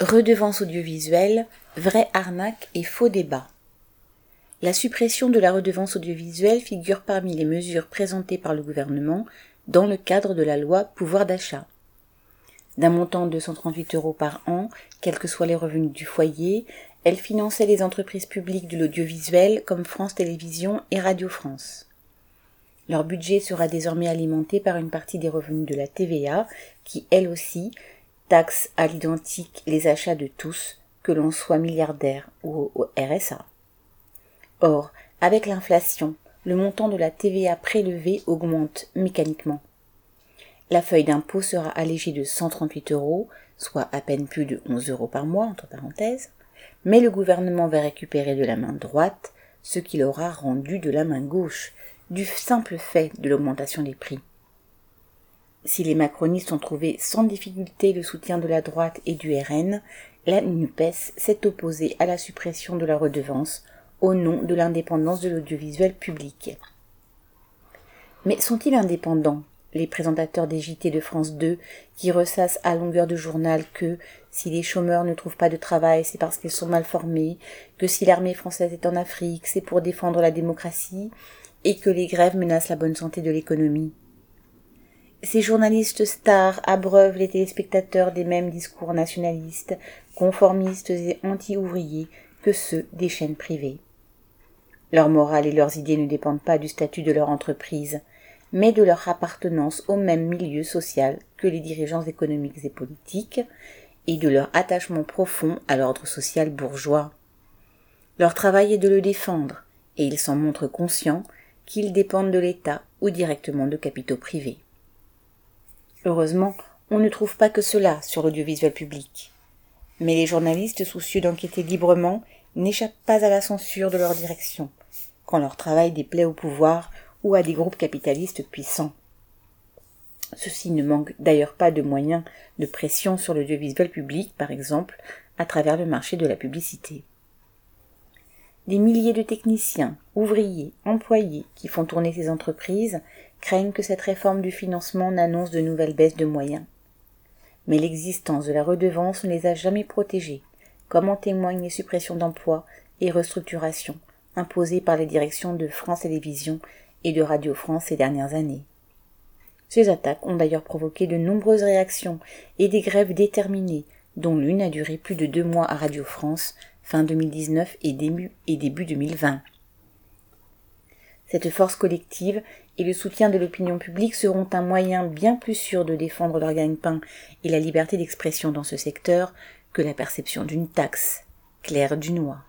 Redevance audiovisuelle, vraie arnaque et faux débat. La suppression de la redevance audiovisuelle figure parmi les mesures présentées par le gouvernement dans le cadre de la loi pouvoir d'achat. D'un montant de 138 euros par an, quels que soient les revenus du foyer, elle finançait les entreprises publiques de l'audiovisuel comme France Télévisions et Radio France. Leur budget sera désormais alimenté par une partie des revenus de la TVA, qui, elle aussi, taxe à l'identique les achats de tous, que l'on soit milliardaire ou au RSA. Or, avec l'inflation, le montant de la TVA prélevée augmente mécaniquement. La feuille d'impôt sera allégée de 138 euros, soit à peine plus de 11 euros par mois, entre parenthèses, mais le gouvernement va récupérer de la main droite ce qu'il aura rendu de la main gauche, du simple fait de l'augmentation des prix. Si les macronistes ont trouvé sans difficulté le soutien de la droite et du RN, la NUPES s'est opposée à la suppression de la redevance au nom de l'indépendance de l'audiovisuel public. Mais sont-ils indépendants, les présentateurs des JT de France 2, qui ressassent à longueur de journal que si les chômeurs ne trouvent pas de travail, c'est parce qu'ils sont mal formés, que si l'armée française est en Afrique, c'est pour défendre la démocratie, et que les grèves menacent la bonne santé de l'économie? Ces journalistes stars abreuvent les téléspectateurs des mêmes discours nationalistes, conformistes et anti-ouvriers que ceux des chaînes privées. Leur morale et leurs idées ne dépendent pas du statut de leur entreprise, mais de leur appartenance au même milieu social que les dirigeants économiques et politiques, et de leur attachement profond à l'ordre social bourgeois. Leur travail est de le défendre, et ils s'en montrent conscients qu'ils dépendent de l'État ou directement de capitaux privés. Heureusement, on ne trouve pas que cela sur l'audiovisuel public. Mais les journalistes soucieux d'enquêter librement n'échappent pas à la censure de leur direction, quand leur travail déplaît au pouvoir ou à des groupes capitalistes puissants. Ceux-ci ne manquent d'ailleurs pas de moyens de pression sur l'audiovisuel public, par exemple, à travers le marché de la publicité. Des milliers de techniciens, ouvriers, employés qui font tourner ces entreprises craignent que cette réforme du financement n'annonce de nouvelles baisses de moyens. Mais l'existence de la redevance ne les a jamais protégés, comme en témoignent les suppressions d'emplois et restructurations imposées par les directions de France Télévisions et de Radio France ces dernières années. Ces attaques ont d'ailleurs provoqué de nombreuses réactions et des grèves déterminées, dont l'une a duré plus de deux mois à Radio France, fin 2019 et début, et début 2020. Cette force collective et le soutien de l'opinion publique seront un moyen bien plus sûr de défendre leur gagne-pain et la liberté d'expression dans ce secteur que la perception d'une taxe, Claire Dunois.